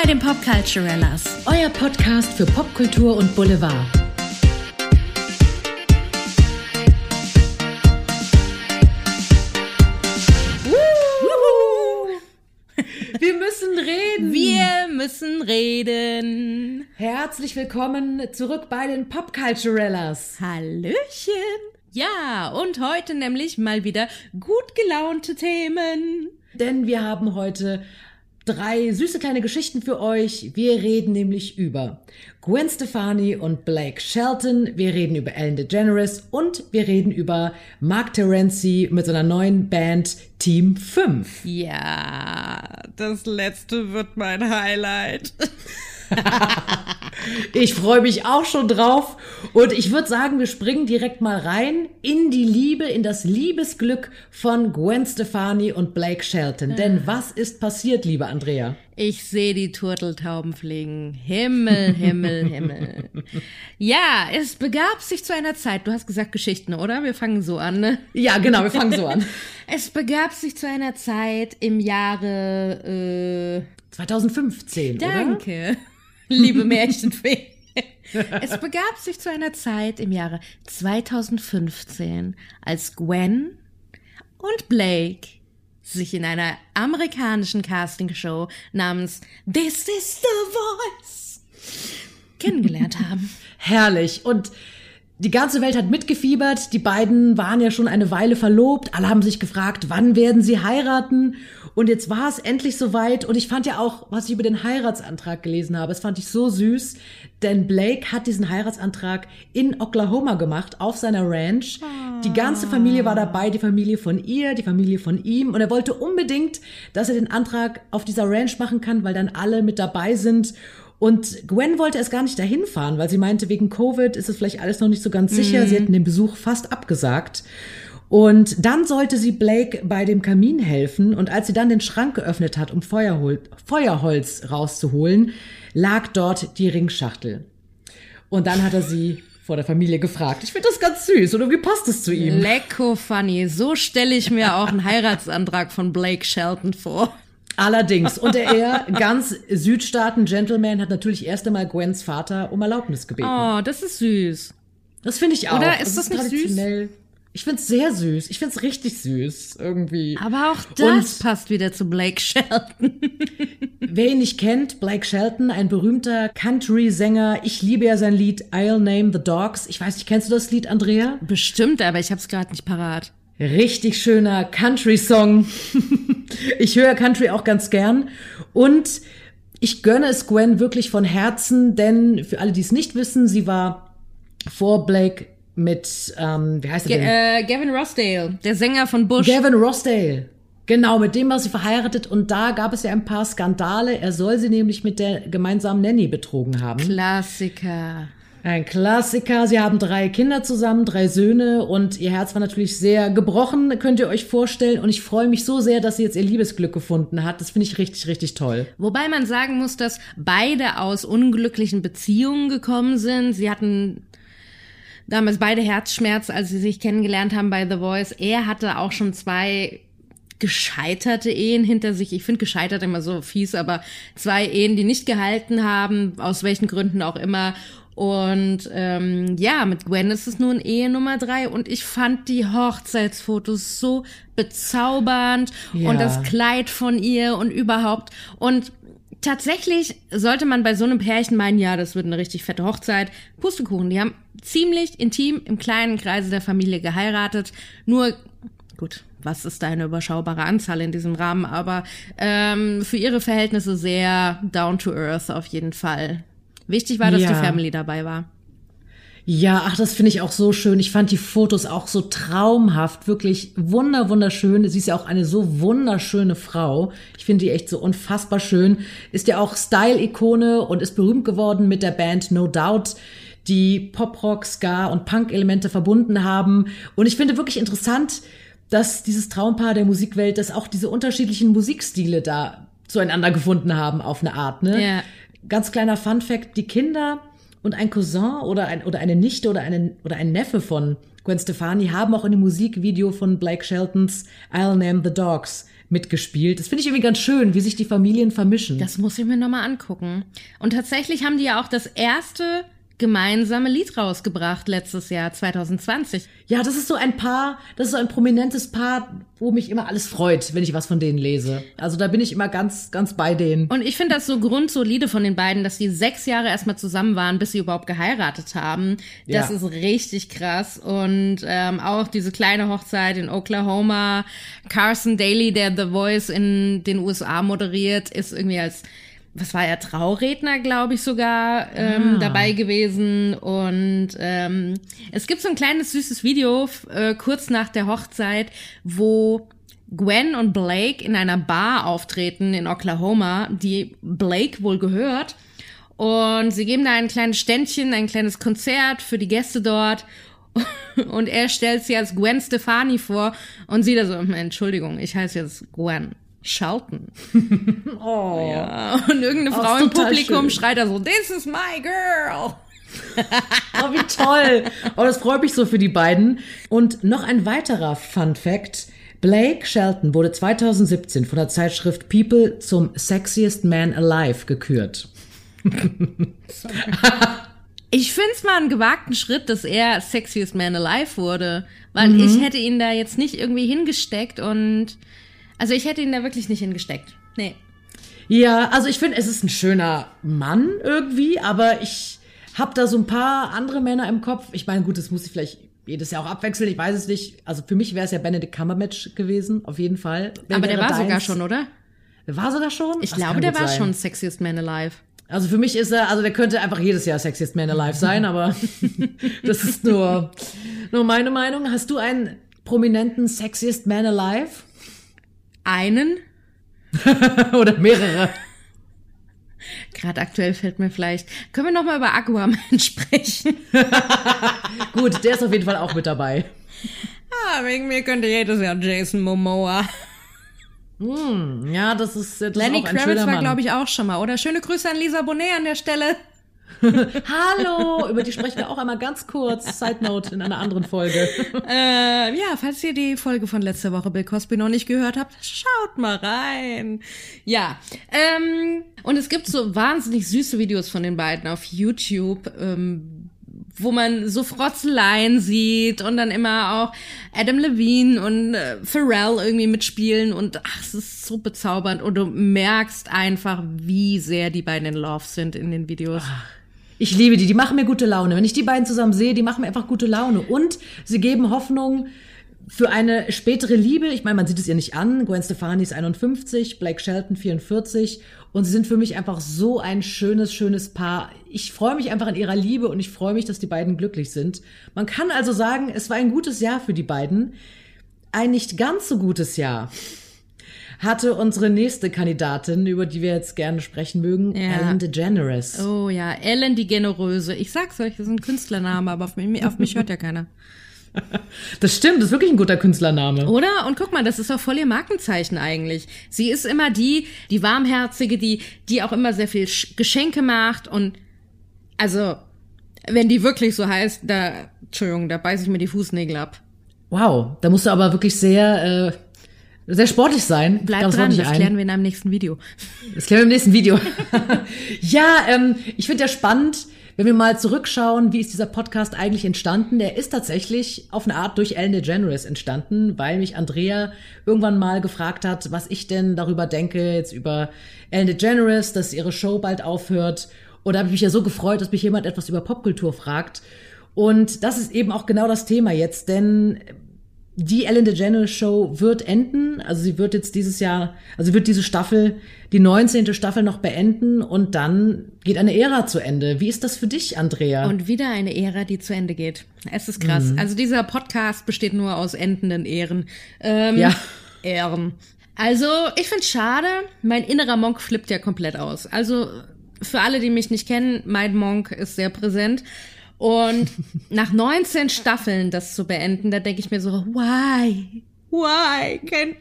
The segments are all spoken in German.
bei den Popculturellas. Euer Podcast für Popkultur und Boulevard. Wir müssen reden. Wir müssen reden. Herzlich willkommen zurück bei den Popculturellas. Hallöchen. Ja, und heute nämlich mal wieder gut gelaunte Themen. Denn wir haben heute drei süße kleine Geschichten für euch. Wir reden nämlich über Gwen Stefani und Blake Shelton. Wir reden über Ellen DeGeneres und wir reden über Mark Terenzi mit seiner neuen Band Team 5. Ja, das letzte wird mein Highlight. Ich freue mich auch schon drauf. Und ich würde sagen, wir springen direkt mal rein in die Liebe, in das Liebesglück von Gwen Stefani und Blake Shelton. Denn was ist passiert, liebe Andrea? Ich sehe die Turteltauben fliegen. Himmel, Himmel, Himmel. Ja, es begab sich zu einer Zeit. Du hast gesagt Geschichten, oder? Wir fangen so an, ne? Ja, genau, wir fangen so an. Es begab sich zu einer Zeit im Jahre. Äh, 2015, danke, liebe Märchenfee. Es begab sich zu einer Zeit im Jahre 2015, als Gwen und Blake sich in einer amerikanischen Castingshow namens This is the Voice kennengelernt haben. Herrlich. Und die ganze Welt hat mitgefiebert. Die beiden waren ja schon eine Weile verlobt. Alle haben sich gefragt, wann werden sie heiraten? Und jetzt war es endlich soweit. Und ich fand ja auch, was ich über den Heiratsantrag gelesen habe, das fand ich so süß. Denn Blake hat diesen Heiratsantrag in Oklahoma gemacht, auf seiner Ranch. Die ganze Familie war dabei, die Familie von ihr, die Familie von ihm. Und er wollte unbedingt, dass er den Antrag auf dieser Ranch machen kann, weil dann alle mit dabei sind. Und Gwen wollte erst gar nicht dahin fahren, weil sie meinte, wegen Covid ist es vielleicht alles noch nicht so ganz sicher. Sie hätten den Besuch fast abgesagt. Und dann sollte sie Blake bei dem Kamin helfen. Und als sie dann den Schrank geöffnet hat, um Feuerhol Feuerholz rauszuholen, lag dort die Ringschachtel. Und dann hat er sie vor der Familie gefragt. Ich finde das ganz süß. Oder wie passt es zu ihm? Lecko funny. So stelle ich mir auch einen Heiratsantrag von Blake Shelton vor. Allerdings. Und er, ganz Südstaaten-Gentleman, hat natürlich erst einmal Gwens Vater um Erlaubnis gebeten. Oh, das ist süß. Das finde ich auch. Oder ist das nicht süß? Ich finde es sehr süß. Ich finde es richtig süß irgendwie. Aber auch das passt wieder zu Blake Shelton. Wer ihn nicht kennt, Blake Shelton, ein berühmter Country-Sänger. Ich liebe ja sein Lied I'll Name the Dogs. Ich weiß nicht, kennst du das Lied, Andrea? Bestimmt, aber ich hab's gerade nicht parat. Richtig schöner Country-Song. ich höre Country auch ganz gern. Und ich gönne es Gwen wirklich von Herzen, denn für alle, die es nicht wissen, sie war vor Blake mit, ähm, wie heißt er Ge denn? äh, Gavin Rossdale, der Sänger von Bush. Gavin Rossdale. Genau, mit dem war sie verheiratet und da gab es ja ein paar Skandale. Er soll sie nämlich mit der gemeinsamen Nanny betrogen haben. Klassiker. Ein Klassiker. Sie haben drei Kinder zusammen, drei Söhne und ihr Herz war natürlich sehr gebrochen, könnt ihr euch vorstellen. Und ich freue mich so sehr, dass sie jetzt ihr Liebesglück gefunden hat. Das finde ich richtig, richtig toll. Wobei man sagen muss, dass beide aus unglücklichen Beziehungen gekommen sind. Sie hatten damals beide Herzschmerz, als sie sich kennengelernt haben bei The Voice. Er hatte auch schon zwei gescheiterte Ehen hinter sich. Ich finde gescheitert immer so fies, aber zwei Ehen, die nicht gehalten haben, aus welchen Gründen auch immer. Und ähm, ja, mit Gwen ist es nun Ehe Nummer drei und ich fand die Hochzeitsfotos so bezaubernd Ja. und das Kleid von ihr und überhaupt. Und tatsächlich sollte man bei so einem Pärchen meinen, ja, das wird eine richtig fette Hochzeit. Pustekuchen, die haben ziemlich intim im kleinen Kreise der Familie geheiratet. Nur, gut, was ist da eine überschaubare Anzahl in diesem Rahmen, aber ähm, für ihre Verhältnisse sehr down to earth auf jeden Fall. Wichtig war, dass Ja. die Family dabei war. Ja, ach, das finde ich auch so schön. Ich fand die Fotos auch so traumhaft, wirklich wunder, wunderschön. Sie ist ja auch eine so wunderschöne Frau. Ich finde die echt so unfassbar schön. Ist ja auch Style-Ikone und ist berühmt geworden mit der Band No Doubt, die Pop-Rock, Ska und Punk-Elemente verbunden haben. Und ich finde wirklich interessant, dass dieses Traumpaar der Musikwelt, dass auch diese unterschiedlichen Musikstile da zueinander gefunden haben auf eine Art, ne? Ja. Ganz kleiner Fun Fact, die Kinder und ein Cousin oder, ein, oder eine Nichte oder, einen, oder ein Neffe von Gwen Stefani haben auch in dem Musikvideo von Blake Sheltons I'll Name the Dogs mitgespielt. Das finde ich irgendwie ganz schön, wie sich die Familien vermischen. Das muss ich mir nochmal angucken. Und tatsächlich haben die ja auch das erste gemeinsame Lied rausgebracht letztes Jahr 2020. Ja, das ist so ein Paar, das ist so ein prominentes Paar, wo mich immer alles freut, wenn ich was von denen lese. Also da bin ich immer ganz, ganz bei denen. Und ich finde das so grundsolide von den beiden, dass die sechs Jahre erstmal zusammen waren, bis sie überhaupt geheiratet haben. Das Ja. ist richtig krass. Und ähm, auch diese kleine Hochzeit in Oklahoma. Carson Daly, der The Voice in den USA moderiert, ist irgendwie als was war er, Trauredner, glaube ich sogar, ähm, Ah. dabei gewesen. Und ähm, es gibt so ein kleines süßes Video äh, kurz nach der Hochzeit, wo Gwen und Blake in einer Bar auftreten in Oklahoma, die Blake wohl gehört. Und sie geben da ein kleines Ständchen, ein kleines Konzert für die Gäste dort. Und er stellt sie als Gwen Stefani vor und sie da so, Entschuldigung, ich heiße jetzt Gwen Shelton. Oh. Ja, und irgendeine Frau im Publikum schön. schreit da so, this is my girl. Oh, wie toll. Oh, das freut mich so für die beiden. Und noch ein weiterer Fun Fact. Blake Shelton wurde 2017 von der Zeitschrift People zum Sexiest Man Alive gekürt. Ich find's mal einen gewagten Schritt, dass er Sexiest Man Alive wurde, weil Mhm. ich hätte ihn da jetzt nicht irgendwie hingesteckt und also ich hätte ihn da wirklich nicht hingesteckt. Nee. Ja, also ich finde, es ist ein schöner Mann irgendwie, aber ich habe da so ein paar andere Männer im Kopf. Ich meine, gut, das muss ich vielleicht jedes Jahr auch abwechseln, ich weiß es nicht. Also für mich wäre es ja Benedict Cumberbatch gewesen, auf jeden Fall. Wer Aber der war sogar deins? schon, oder? Der war sogar schon? Ich Das glaube, der war sein. schon Sexiest Man Alive. Also für mich ist er, also der könnte einfach jedes Jahr Sexiest Man Alive sein, aber das ist nur, nur meine Meinung. Hast du einen prominenten Sexiest Man Alive? Einen, Oder mehrere? gerade aktuell fällt mir vielleicht, können wir noch mal über Aquaman sprechen? Gut, der ist auf jeden Fall auch mit dabei. Ah, wegen mir könnte jedes Jahr Jason Momoa. Hm, ja, das ist, das Lenny ist Kravitz war, glaube ich, auch schon mal, oder? Schöne Grüße an Lisa Bonet an der Stelle. Hallo, über die sprechen wir auch einmal ganz kurz. Side Note in einer anderen Folge. Äh, ja, falls ihr die Folge von letzter Woche Bill Cosby noch nicht gehört habt, schaut mal rein. Ja, ähm, und es gibt so wahnsinnig süße Videos von den beiden auf YouTube, ähm, wo man so Frotzeleien sieht und dann immer auch Adam Levine und äh, Pharrell irgendwie mitspielen und ach, es ist so bezaubernd und du merkst einfach, wie sehr die beiden in Love sind in den Videos. Ich liebe die, die machen mir gute Laune. Wenn ich die beiden zusammen sehe, die machen mir einfach gute Laune. Und sie geben Hoffnung für eine spätere Liebe. Ich meine, man sieht es ihr nicht an. Gwen Stefani ist 51, Blake Shelton 44. Und sie sind für mich einfach so ein schönes, schönes Paar. Ich freue mich einfach an ihrer Liebe und ich freue mich, dass die beiden glücklich sind. Man kann also sagen, es war ein gutes Jahr für die beiden. Ein nicht ganz so gutes Jahr hatte unsere nächste Kandidatin, über die wir jetzt gerne sprechen mögen, Ja. Ellen DeGeneres. Oh ja, Ellen die Generöse. Ich sag's euch, das ist ein Künstlername, aber auf mich, auf mich hört ja keiner. Das stimmt, das ist wirklich ein guter Künstlername. Oder? Und guck mal, das ist auch voll ihr Markenzeichen eigentlich. Sie ist immer die, die warmherzige, die, die auch immer sehr viel Sch- Geschenke macht und also, wenn die wirklich so heißt, da, Entschuldigung, da beiß ich mir die Fußnägel ab. Wow, da musst du aber wirklich sehr, äh, sehr sportlich sein. Bleib Gab's dran, das ein. klären wir in einem nächsten Video. Das klären wir im nächsten Video. ja, ähm, ich finde ja spannend, wenn wir mal zurückschauen, wie ist dieser Podcast eigentlich entstanden. Der ist tatsächlich auf eine Art durch Ellen DeGeneres entstanden, weil mich Andrea irgendwann mal gefragt hat, was ich denn darüber denke, jetzt über Ellen DeGeneres, dass ihre Show bald aufhört. Und da habe ich mich ja so gefreut, dass mich jemand etwas über Popkultur fragt. Und das ist eben auch genau das Thema jetzt, denn die Ellen DeGeneres Show wird enden. Also sie wird jetzt dieses Jahr, also sie wird diese Staffel, die 19. Staffel noch beenden und dann geht eine Ära zu Ende. Wie ist das für dich, Andrea? Und wieder eine Ära, die zu Ende geht. Es ist krass. Also dieser Podcast besteht nur aus endenden Ehren. Ähm, Ja. Ehren. Also, ich find's schade. Mein innerer Monk flippt ja komplett aus. Also, für alle, die mich nicht kennen, mein Monk ist sehr präsent. Und nach 19 Staffeln das zu beenden, da denke ich mir so, why? Why? Can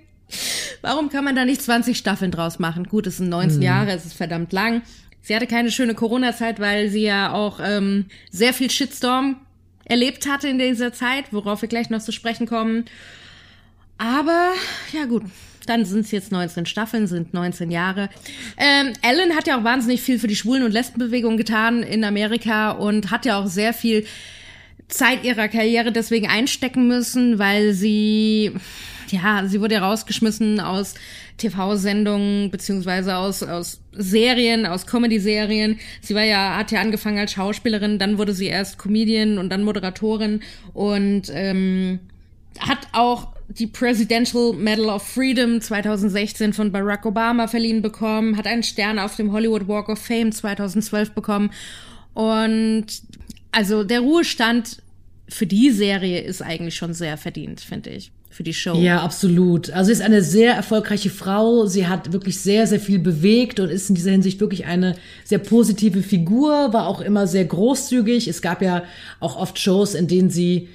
Warum kann man da nicht 20 Staffeln draus machen? Gut, es sind 19 Jahre, es ist verdammt lang. Sie hatte keine schöne Corona-Zeit, weil sie ja auch ähm, sehr viel Shitstorm erlebt hatte in dieser Zeit, worauf wir gleich noch zu sprechen kommen. Aber ja gut, dann sind es jetzt 19 Staffeln, sind 19 Jahre. Ähm, Ellen hat ja auch wahnsinnig viel für die Schwulen- und Lesbenbewegung getan in Amerika und hat ja auch sehr viel Zeit ihrer Karriere deswegen einstecken müssen, weil sie, ja, sie wurde ja rausgeschmissen aus TV-Sendungen beziehungsweise aus, aus Serien, aus Comedy-Serien. Sie war ja, hat ja angefangen als Schauspielerin, dann wurde sie erst Comedian und dann Moderatorin und ähm, hat auch die Presidential Medal of Freedom 2016 von Barack Obama verliehen bekommen, hat einen Stern auf dem Hollywood Walk of Fame 2012 bekommen. Und also der Ruhestand für die Serie ist eigentlich schon sehr verdient, finde ich. Für die Show. Ja, absolut. Also sie ist eine sehr erfolgreiche Frau. Sie hat wirklich sehr, sehr viel bewegt und ist in dieser Hinsicht wirklich eine sehr positive Figur, war auch immer sehr großzügig. Es gab ja auch oft Shows, in denen sie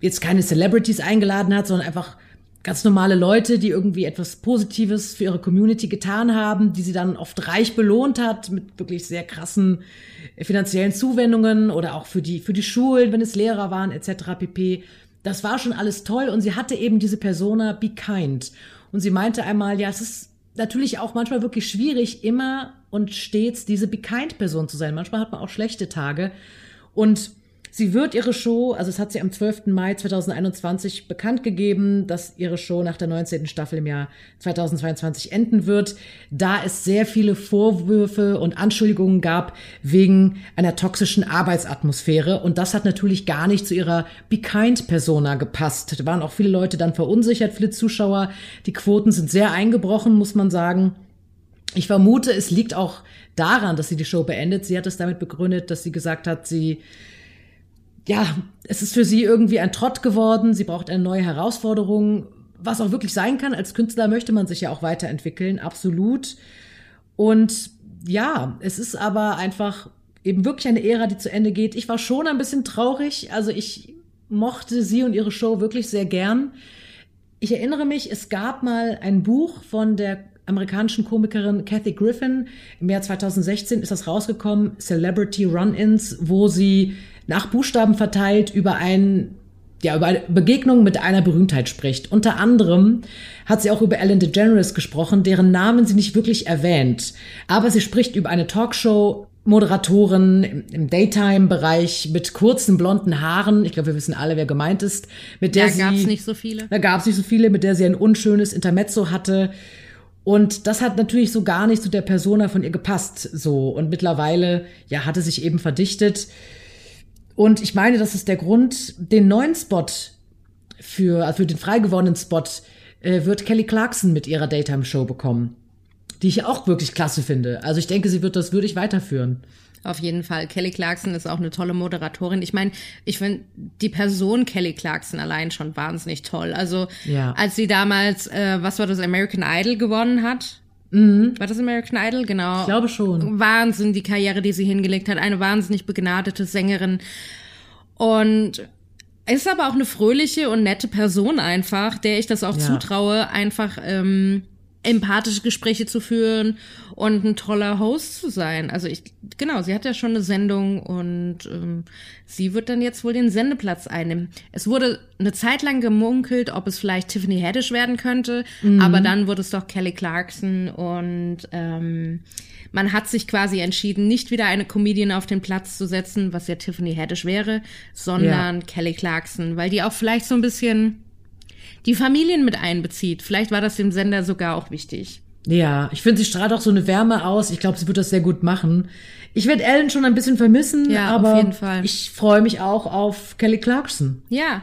jetzt keine Celebrities eingeladen hat, sondern einfach ganz normale Leute, die irgendwie etwas Positives für ihre Community getan haben, die sie dann oft reich belohnt hat mit wirklich sehr krassen finanziellen Zuwendungen oder auch für die für die Schulen, wenn es Lehrer waren etc. pp. Das war schon alles toll und sie hatte eben diese Persona Be Kind und sie meinte einmal, ja, es ist natürlich auch manchmal wirklich schwierig, immer und stets diese Be Kind Person zu sein. Manchmal hat man auch schlechte Tage und Sie wird ihre Show, also es hat sie am 12. Mai 2021 bekannt gegeben, dass ihre Show nach der 19. Staffel im Jahr 2022 enden wird, da es sehr viele Vorwürfe und Anschuldigungen gab wegen einer toxischen Arbeitsatmosphäre. Und das hat natürlich gar nicht zu ihrer Be Kind Persona gepasst. Da waren auch viele Leute dann verunsichert, viele Zuschauer. Die Quoten sind sehr eingebrochen, muss man sagen. Ich vermute, es liegt auch daran, dass sie die Show beendet. Sie hat es damit begründet, dass sie gesagt hat, sie ja, es ist für sie irgendwie ein Trott geworden. Sie braucht eine neue Herausforderung, was auch wirklich sein kann. Als Künstler möchte man sich ja auch weiterentwickeln, absolut. Und ja, es ist aber einfach eben wirklich eine Ära, die zu Ende geht. Ich war schon ein bisschen traurig. Also ich mochte sie und ihre Show wirklich sehr gern. Ich erinnere mich, es gab mal ein Buch von der amerikanischen Komikerin Kathy Griffin. Im Jahr 2016 ist das rausgekommen, Celebrity Run-Ins, wo sie nach Buchstaben verteilt über ein ja, über eine Begegnung mit einer Berühmtheit spricht. Unter anderem hat sie auch über Ellen DeGeneres gesprochen, deren Namen sie nicht wirklich erwähnt. Aber sie spricht über eine Talkshow, Moderatorin im Daytime-Bereich mit kurzen blonden Haaren. Ich glaube, wir wissen alle, wer gemeint ist. Mit der da gab es nicht so viele. Da gab es nicht so viele, mit der sie ein unschönes Intermezzo hatte. Und das hat natürlich so gar nicht zu der Persona von ihr gepasst. So und mittlerweile ja hatte sich eben verdichtet. Und ich meine, das ist der Grund, den neuen Spot für, also für den frei gewordenen Spot äh, wird Kelly Clarkson mit ihrer Daytime-Show bekommen. Die ich auch wirklich klasse finde. Also ich denke, sie wird das würdig weiterführen. Auf jeden Fall. Kelly Clarkson ist auch eine tolle Moderatorin. Ich meine, ich finde die Person Kelly Clarkson allein schon wahnsinnig toll. Also ja. als sie damals, äh, was war das, American Idol gewonnen hat, Mhm. War das American Idol? Genau. Ich glaube schon. Wahnsinn, die Karriere, die sie hingelegt hat. Eine wahnsinnig begnadete Sängerin. Und ist aber auch eine fröhliche und nette Person einfach, der ich das auch ja. zutraue, einfach ähm, empathische Gespräche zu führen und ein toller Host zu sein. Also ich, genau, sie hat ja schon eine Sendung und ähm, sie wird dann jetzt wohl den Sendeplatz einnehmen. Es wurde eine Zeit lang gemunkelt, ob es vielleicht Tiffany Haddish werden könnte, mhm. aber dann wurde es doch Kelly Clarkson und ähm, man hat sich quasi entschieden, nicht wieder eine Comedian auf den Platz zu setzen, was ja Tiffany Haddish wäre, sondern ja. Kelly Clarkson, weil die auch vielleicht so ein bisschen die Familien mit einbezieht. Vielleicht war das dem Sender sogar auch wichtig. Ja, ich finde, sie strahlt auch so eine Wärme aus. Ich glaube, sie wird das sehr gut machen. Ich werde Ellen schon ein bisschen vermissen, ja, aber auf jeden Fall. ich freue mich auch auf Kelly Clarkson. Ja,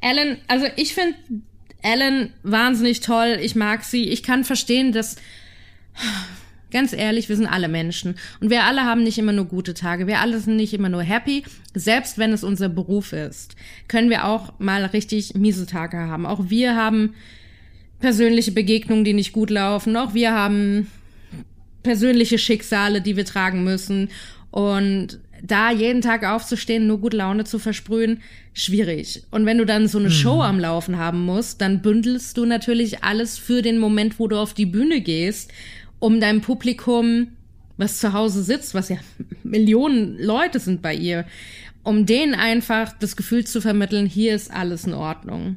Ellen, also ich finde Ellen wahnsinnig toll. Ich mag sie. Ich kann verstehen, dass Ganz ehrlich, wir sind alle Menschen. Und wir alle haben nicht immer nur gute Tage. Wir alle sind nicht immer nur happy. Selbst wenn es unser Beruf ist, können wir auch mal richtig miese Tage haben. Auch wir haben persönliche Begegnungen, die nicht gut laufen. Auch wir haben persönliche Schicksale, die wir tragen müssen. Und da jeden Tag aufzustehen, nur gute Laune zu versprühen, schwierig. Und wenn du dann so eine mhm. Show am Laufen haben musst, dann bündelst du natürlich alles für den Moment, wo du auf die Bühne gehst um deinem Publikum, was zu Hause sitzt, was ja Millionen Leute sind bei ihr, um denen einfach das Gefühl zu vermitteln, hier ist alles in Ordnung.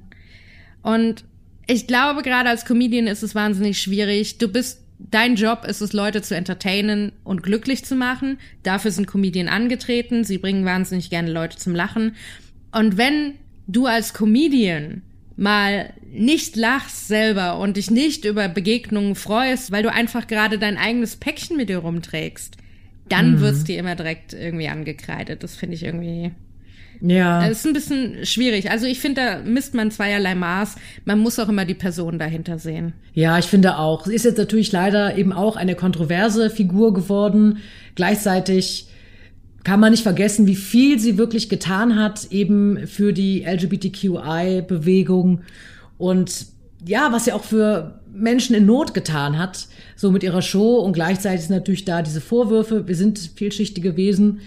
Und Ich glaube, gerade als Comedian ist es wahnsinnig schwierig. Du bist, dein Job ist es, Leute zu entertainen und glücklich zu machen. Dafür sind Comedien angetreten. Sie bringen wahnsinnig gerne Leute zum Lachen. Und wenn du als Comedian mal nicht lachst selber und dich nicht über Begegnungen freust, weil du einfach gerade dein eigenes Päckchen mit dir rumträgst, dann mhm. wird's dir immer direkt irgendwie angekreidet. Das finde ich irgendwie. Ja. Das ist ein bisschen schwierig. Also ich finde, da misst man zweierlei Maß. Man muss auch immer die Person dahinter sehen. Ja, ich finde auch. Sie ist jetzt natürlich leider eben auch eine kontroverse Figur geworden. Gleichzeitig kann man nicht vergessen, wie viel sie wirklich getan hat, eben für die LGBTQI-Bewegung und ja, was sie auch für Menschen in Not getan hat, so mit ihrer Show und gleichzeitig sind natürlich da diese Vorwürfe, wir sind vielschichtige Wesen.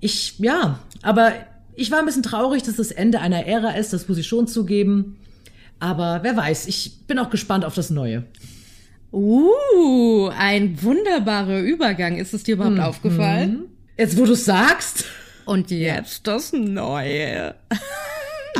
Ich, ja, aber ich war ein bisschen traurig, dass das Ende einer Ära ist, das muss ich schon zugeben. Aber wer weiß, ich bin auch gespannt auf das Neue. Uh, ein wunderbarer Übergang. Ist es dir überhaupt mhm. aufgefallen? Jetzt, wo du sagst. Und jetzt das Neue.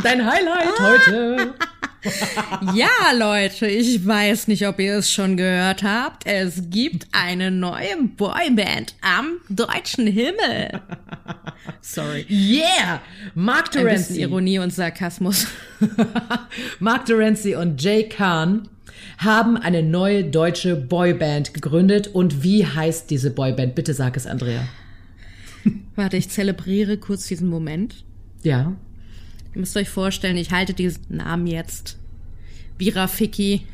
Dein Highlight heute. ja, Leute, ich weiß nicht, ob ihr es schon gehört habt. Es gibt eine neue Boyband am deutschen Himmel. Sorry. Yeah! Mark Terenzi. Ironie und Sarkasmus. Mark Terenzi und Jay Kahn haben eine neue deutsche Boyband gegründet. Und wie heißt diese Boyband? Bitte sag es, Andrea. Warte, ich zelebriere kurz diesen Moment. Ja. Ihr müsst euch vorstellen, ich halte diesen Namen jetzt wie Rafiki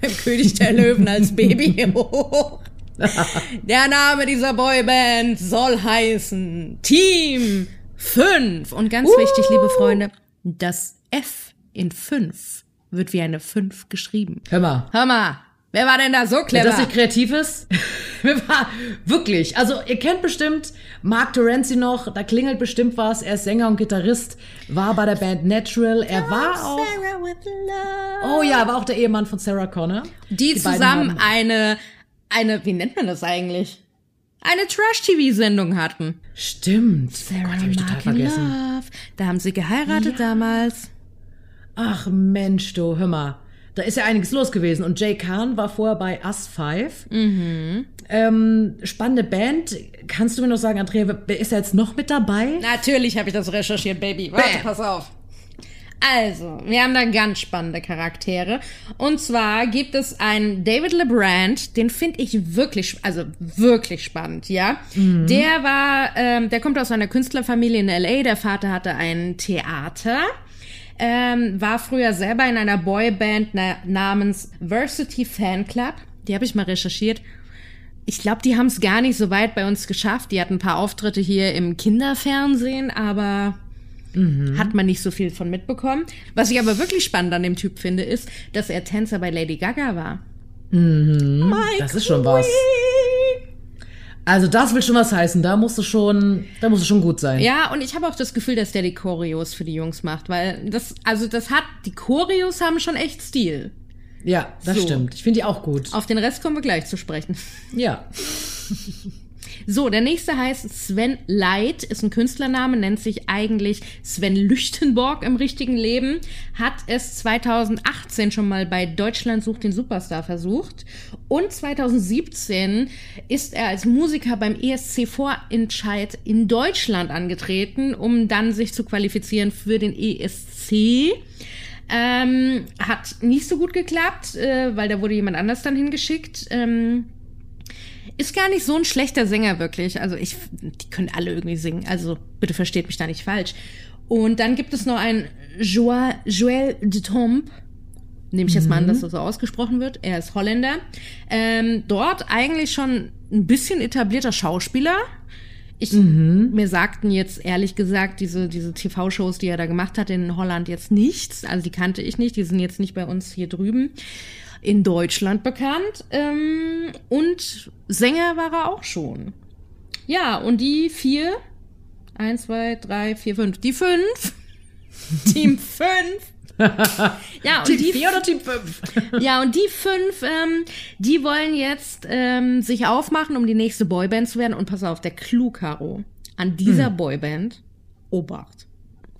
beim König der Löwen als Baby hoch. Der Name dieser Boyband soll heißen Team 5. Und ganz uh. wichtig, liebe Freunde, das F in 5 wird wie eine 5 geschrieben. Hör mal. Hör mal. Wer war denn da so clever? Ist das nicht kreativ ist? Wirklich. Also, ihr kennt bestimmt Mark Terenzi noch, da klingelt bestimmt was. Er ist Sänger und Gitarrist, war bei der Band Natural. Er war auch. Oh ja, war auch der Ehemann von Sarah Connor. Die, Die zusammen eine, eine, wie nennt man das eigentlich? Eine Trash-TV-Sendung hatten. Stimmt. Sarah Gott, hab ich total vergessen. Love. Da haben sie geheiratet ja. damals. Ach Mensch, du, hör mal da ist ja einiges los gewesen. Und Jay Kahn war vorher bei Us 5. Mhm. Ähm, spannende Band. Kannst du mir noch sagen, Andrea, ist er jetzt noch mit dabei? Natürlich habe ich das recherchiert, Baby. Warte, Bam. pass auf. Also, wir haben da ganz spannende Charaktere. Und zwar gibt es einen David LeBrand, den finde ich wirklich, also wirklich spannend, ja. Mhm. Der war, ähm, der kommt aus einer Künstlerfamilie in LA. Der Vater hatte ein Theater ähm, war früher selber in einer Boyband na namens Varsity Fan Club. Die habe ich mal recherchiert. Ich glaube, die haben es gar nicht so weit bei uns geschafft. Die hatten ein paar Auftritte hier im Kinderfernsehen, aber mhm. hat man nicht so viel von mitbekommen. Was ich aber wirklich spannend an dem Typ finde, ist, dass er Tänzer bei Lady Gaga war. Mhm. das ist schon was. Also das will schon was heißen. Da musst du schon, da musst du schon gut sein. Ja, und ich habe auch das Gefühl, dass der die Choreos für die Jungs macht, weil das, also das hat, die Choreos haben schon echt Stil. Ja, das so. stimmt. Ich finde die auch gut. Auf den Rest kommen wir gleich zu sprechen. Ja. So, der nächste heißt Sven Leit, ist ein Künstlername, nennt sich eigentlich Sven Lüchtenborg im richtigen Leben, hat es 2018 schon mal bei Deutschland sucht den Superstar versucht und 2017 ist er als Musiker beim ESC Vorentscheid in Deutschland angetreten, um dann sich zu qualifizieren für den ESC. Ähm, hat nicht so gut geklappt, äh, weil da wurde jemand anders dann hingeschickt. Ähm, ist gar nicht so ein schlechter Sänger wirklich. Also ich, die können alle irgendwie singen. Also bitte versteht mich da nicht falsch. Und dann gibt es noch einen Joa, Joël de Tombe. Nehme ich jetzt mal an, dass mhm. das so ausgesprochen wird. Er ist Holländer. Ähm, dort eigentlich schon ein bisschen etablierter Schauspieler. Ich, mhm. mir sagten jetzt ehrlich gesagt diese, diese TV-Shows, die er da gemacht hat in Holland jetzt nichts. Also die kannte ich nicht. Die sind jetzt nicht bei uns hier drüben in Deutschland bekannt. Ähm, und Sänger war er auch schon. Ja, und die vier, eins, zwei, drei, vier, fünf, die fünf, Team fünf. ja, und Team die vier oder Team fünf? ja, und die fünf, ähm, die wollen jetzt ähm, sich aufmachen, um die nächste Boyband zu werden. Und pass auf, der Clou, Caro, an dieser hm. Boyband, Obacht.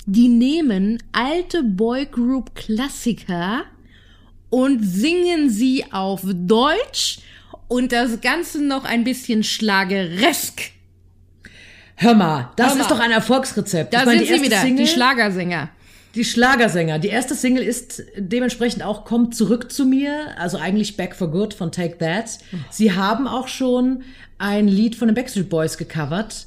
Die nehmen alte Boygroup-Klassiker und singen sie auf Deutsch und das Ganze noch ein bisschen schlageresk. Hör mal, das Hör mal. ist doch ein Erfolgsrezept. Da meine, sind die sie wieder, Single, die Schlagersänger. Die Schlagersänger. Die erste Single ist dementsprechend auch Kommt zurück zu mir, also eigentlich Back for Good von Take That. Sie haben auch schon ein Lied von den Backstreet Boys gecovert.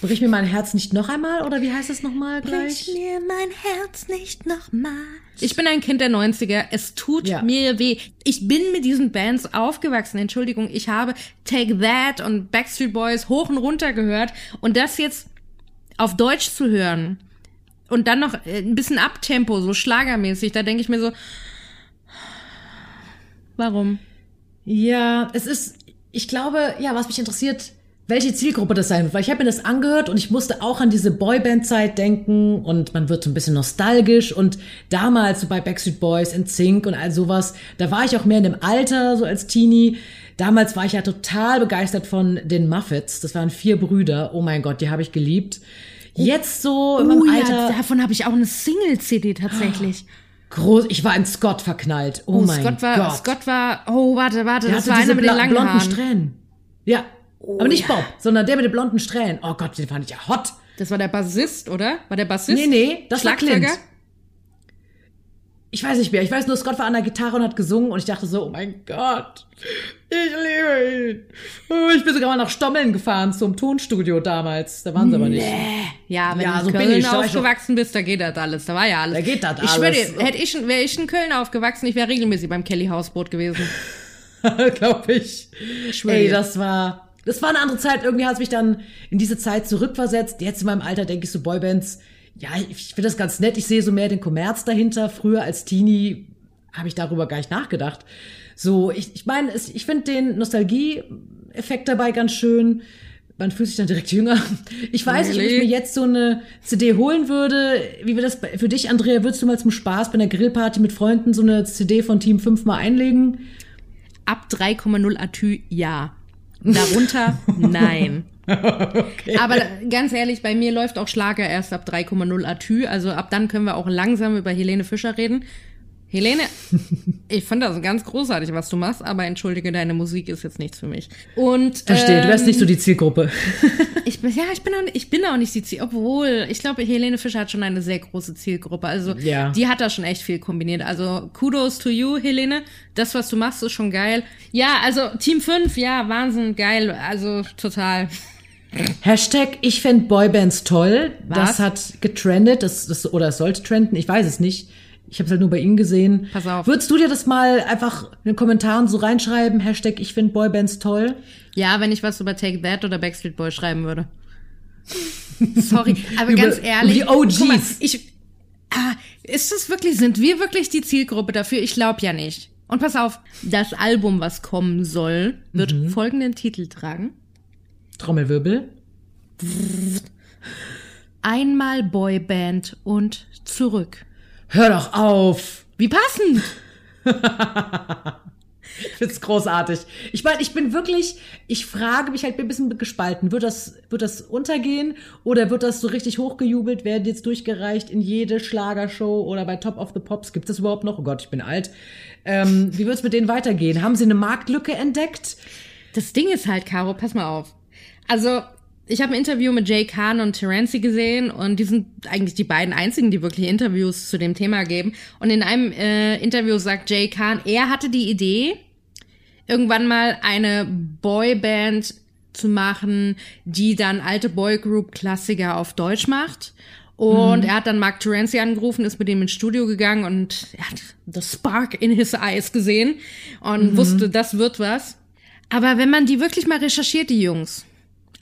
Brich mir mein Herz nicht noch einmal oder wie heißt es nochmal gleich? mir mein Herz nicht nochmal. Ich bin ein Kind der 90er. Es tut Ja. mir weh. Ich bin mit diesen Bands aufgewachsen. Entschuldigung, ich habe Take That und Backstreet Boys hoch und runter gehört. Und das jetzt auf Deutsch zu hören und dann noch ein bisschen Abtempo, so schlagermäßig, da denke ich mir so, warum? Ja, es ist, ich glaube, ja, was mich interessiert, welche Zielgruppe das sein wird, weil ich habe mir das angehört und ich musste auch an diese Boyband-Zeit denken und man wird so ein bisschen nostalgisch und damals so bei Backstreet Boys, NSYNC und all sowas, da war ich auch mehr in dem Alter, so als Teenie. Damals war ich ja total begeistert von den Muffets. Das waren vier Brüder. Oh mein Gott, die habe ich geliebt. Jetzt so in Oh meinem ja, Alter davon habe ich auch eine Single-CD tatsächlich. groß. Ich war in Scott verknallt. Oh, Oh, mein Scott war, Gott. Scott war, oh, warte, warte, Der das war einer mit den langen blonden Haaren. Strähnen. Ja. Aber nicht ja. Bob, sondern der mit den blonden Strähnen. Oh Gott, den fand ich ja hot. Das war der Bassist, oder? War der Bassist? Nee, nee, das war? Clint. Ich weiß nicht mehr. Ich weiß nur, Scott war an der Gitarre und hat gesungen und ich dachte so, oh mein Gott, ich liebe ihn. Oh, ich bin sogar mal nach Stommeln gefahren zum Tonstudio damals. Da waren sie aber nicht. Ja, wenn Ja, du so in bin Köln ich, ich aufgewachsen bist, da geht das alles. Da war ja alles. Da geht das Ich alles. dir, hätte ich, wäre ich in Köln aufgewachsen, ich wäre regelmäßig beim Kelly Hausboot gewesen. glaube ich. schwör Ey, das war, das war eine andere Zeit. Irgendwie hat es mich dann in diese Zeit zurückversetzt. Jetzt in meinem Alter denke ich so Boybands. Ja, ich finde das ganz nett. Ich sehe so mehr den Kommerz dahinter. Früher als Teenie habe ich darüber gar nicht nachgedacht. So, ich, ich meine, ich finde den Nostalgie-Effekt dabei ganz schön. Man fühlt sich dann direkt jünger. Ich weiß nicht, ob ich Really? mir jetzt so eine CD holen würde. Wie wir das für dich, Andrea, würdest du mal zum Spaß bei einer Grillparty mit Freunden so eine CD von Team 5 mal einlegen? Ab 3,0 Atü, ja. Darunter, nein. Aber ganz ehrlich, bei mir läuft auch Schlager erst ab 3,0 Atü. Also ab dann können wir auch langsam über Helene Fischer reden. Helene, ich fand das ganz großartig, was du machst, aber entschuldige, deine Musik ist jetzt nichts für mich. Und Verstehe, du wärst ähm, nicht so die Zielgruppe. Ich, bin- ja, ich bin, auch, nicht- ich bin auch nicht die Ziel, obwohl, ich glaube, Helene Fischer hat schon eine sehr große Zielgruppe. Also, Ja. die hat da schon echt viel kombiniert. Also, kudos to you, Helene. Das, was du machst, ist schon geil. Ja, also, Team 5, ja, Wahnsinn, geil. Also, total. Hashtag ich fänd Boybands toll. Was? Das hat getrendet, das, das, oder es sollte trenden, ich weiß es nicht. Ich habe es halt nur bei Ihnen gesehen. Pass auf. Würdest du dir das mal einfach in den Kommentaren so reinschreiben? Hashtag ich find Boybands toll. Ja, wenn ich was über Take That oder Backstreet Boys schreiben würde. Sorry, aber Über- ganz ehrlich. die OGs. mal, ich, ah, ist das wirklich, sind wir wirklich die Zielgruppe dafür? Ich glaube ja nicht. Und pass auf, das Album, was kommen soll, wird Mhm. folgenden Titel tragen. Trommelwirbel. Einmal Boyband und zurück. Hör doch auf. Wie passend! Ich find's großartig. Ich meine, ich bin wirklich, ich frage mich halt bin ein bisschen gespalten. Wird das, wird das untergehen oder wird das so richtig hochgejubelt, werden jetzt durchgereicht in jede Schlagershow oder bei Top of the Pops? Gibt es überhaupt noch? Oh Gott, ich bin alt. Ähm, wie wird's mit denen weitergehen? Haben sie eine Marktlücke entdeckt? Das Ding ist halt, Caro, pass mal auf. Also, ich habe ein Interview mit Jay Kahn und Terenzi gesehen und die sind eigentlich die beiden einzigen, die wirklich Interviews zu dem Thema geben. Und in einem äh, Interview sagt Jay Kahn, er hatte die Idee, irgendwann mal eine Boyband zu machen, die dann alte Boygroup-Klassiker auf Deutsch macht. Und er hat dann Mark Terenzi angerufen, ist mit ihm ins Studio gegangen und er hat the spark in his eyes gesehen und wusste, das wird was. Aber wenn man die wirklich mal recherchiert, die Jungs,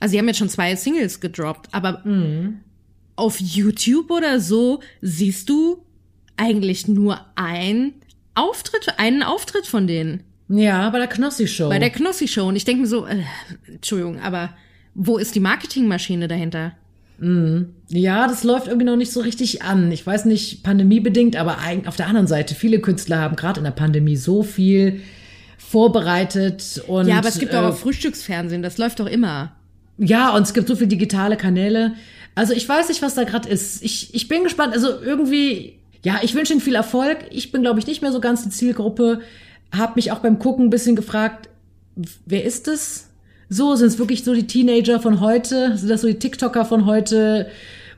also sie haben jetzt schon zwei Singles gedroppt, aber auf YouTube oder so siehst du eigentlich nur ein Auftritt, einen Auftritt von denen Ja, bei der Knossi-Show. bei der Knossi Show. Und ich denke mir so, äh, Entschuldigung, aber wo ist die Marketingmaschine dahinter? Ja, das läuft irgendwie noch nicht so richtig an. Ich weiß nicht, pandemiebedingt, aber auf der anderen Seite, viele Künstler haben gerade in der Pandemie so viel vorbereitet und Ja, aber es gibt äh, auch Frühstücksfernsehen, das läuft doch immer. Ja, und es gibt so viele digitale Kanäle. Also ich weiß nicht, was da gerade ist. Ich, ich bin gespannt. Also irgendwie, ja, ich wünsche Ihnen viel Erfolg. Ich bin, glaube ich, nicht mehr so ganz die Zielgruppe. Hab mich auch beim Gucken ein bisschen gefragt, wer ist es? So, sind es wirklich so die Teenager von heute? Sind das so die TikToker von heute?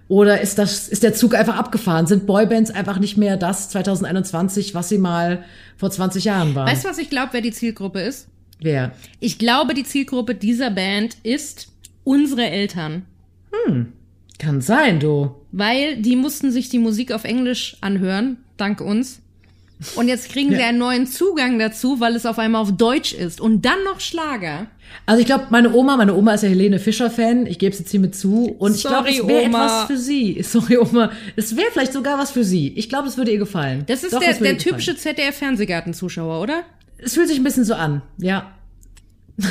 Oder ist das, ist der Zug einfach abgefahren? Sind Boybands einfach nicht mehr das 2021, was sie mal vor 20 Jahren waren? Weißt du, was ich glaube, wer die Zielgruppe ist? Wer? Ich glaube, die Zielgruppe dieser Band ist unsere Eltern. Kann sein, du. Weil die mussten sich die Musik auf Englisch anhören, dank uns. Und jetzt kriegen sie Ja. einen neuen Zugang dazu, weil es auf einmal auf Deutsch ist. Und dann noch Schlager. Also ich glaube, meine Oma, meine Oma ist ja Helene Fischer-Fan. Ich gebe es jetzt hiermit zu. Und ich glaube, Sorry, es wäre etwas für sie. Sorry, Oma. Es wäre vielleicht sogar was für sie. Ich glaube, es würde ihr gefallen. Das ist Doch, der, der typische ZDF-Fernsehgarten-Zuschauer, oder? Es fühlt sich ein bisschen so an, ja.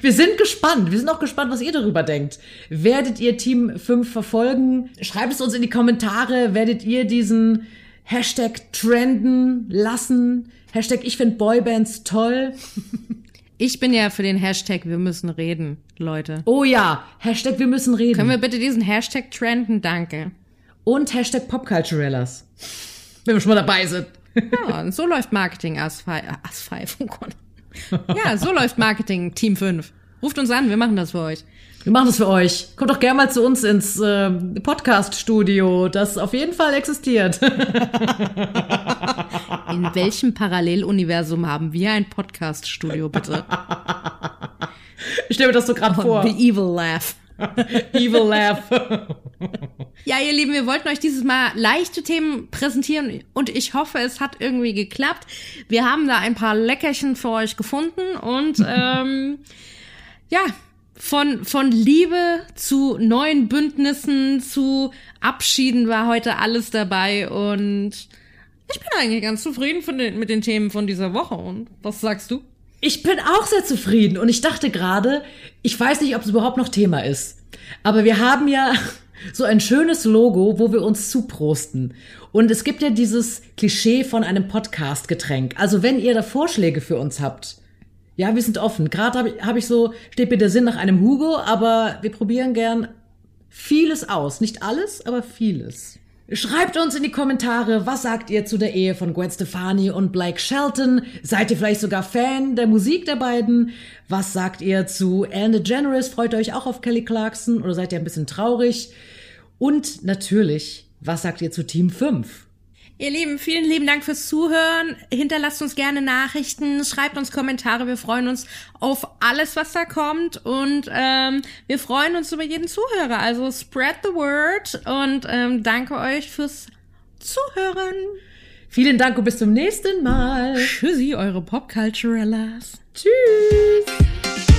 Wir sind gespannt. Wir sind auch gespannt, was ihr darüber denkt. Werdet ihr Team 5 verfolgen? Schreibt es uns in die Kommentare. Werdet ihr diesen Hashtag trenden lassen? Hashtag ich finde Boybands toll. Ich bin ja für den Hashtag Wir müssen reden, Leute. Oh ja, Hashtag wir müssen reden. Können wir bitte diesen Hashtag trenden? Danke. Und Hashtag Popculturellas. Wenn wir schon mal dabei sind. Ja, und so läuft Marketing as five, as five, oh Gott. Ja, so läuft Marketing Team 5. Ruft uns an, wir machen das für euch. Wir machen das für euch. Kommt doch gerne mal zu uns ins äh, Podcast-Studio, das auf jeden Fall existiert. In welchem Paralleluniversum haben wir ein Podcast-Studio, bitte? Ich stelle mir das so gerade vor. The Evil Laugh. Evil Laugh. Ja, ihr Lieben, wir wollten euch dieses Mal leichte Themen präsentieren und ich hoffe, es hat irgendwie geklappt. Wir haben da ein paar Leckerchen für euch gefunden und ähm, ja, von, von Liebe zu neuen Bündnissen zu Abschieden war heute alles dabei und ich bin eigentlich ganz zufrieden den, mit den Themen von dieser Woche. Und was sagst du? Ich bin auch sehr zufrieden und ich dachte gerade, ich weiß nicht, ob es überhaupt noch Thema ist, aber wir haben ja so ein schönes Logo, wo wir uns zuprosten. Und es gibt ja dieses Klischee von einem Podcast-Getränk. Also wenn ihr da Vorschläge für uns habt, ja, wir sind offen. Gerade habe ich, hab ich so, steht mir der Sinn nach einem Hugo, aber wir probieren gern vieles aus. Nicht alles, aber vieles. Schreibt uns in die Kommentare, was sagt ihr zu der Ehe von Gwen Stefani und Blake Shelton? Seid ihr vielleicht sogar Fan der Musik der beiden? Was sagt ihr zu Ellen DeGeneres? Freut ihr euch auch auf Kelly Clarkson oder seid ihr ein bisschen traurig? Und natürlich, was sagt ihr zu Team 5? Ihr Lieben, vielen lieben Dank fürs Zuhören. Hinterlasst uns gerne Nachrichten, schreibt uns Kommentare. Wir freuen uns auf alles, was da kommt. Und ähm, wir freuen uns über jeden Zuhörer. Also spread the word und ähm, danke euch fürs Zuhören. Vielen Dank und bis zum nächsten Mal. Tschüssi, eure Popculturellas. Tschüss.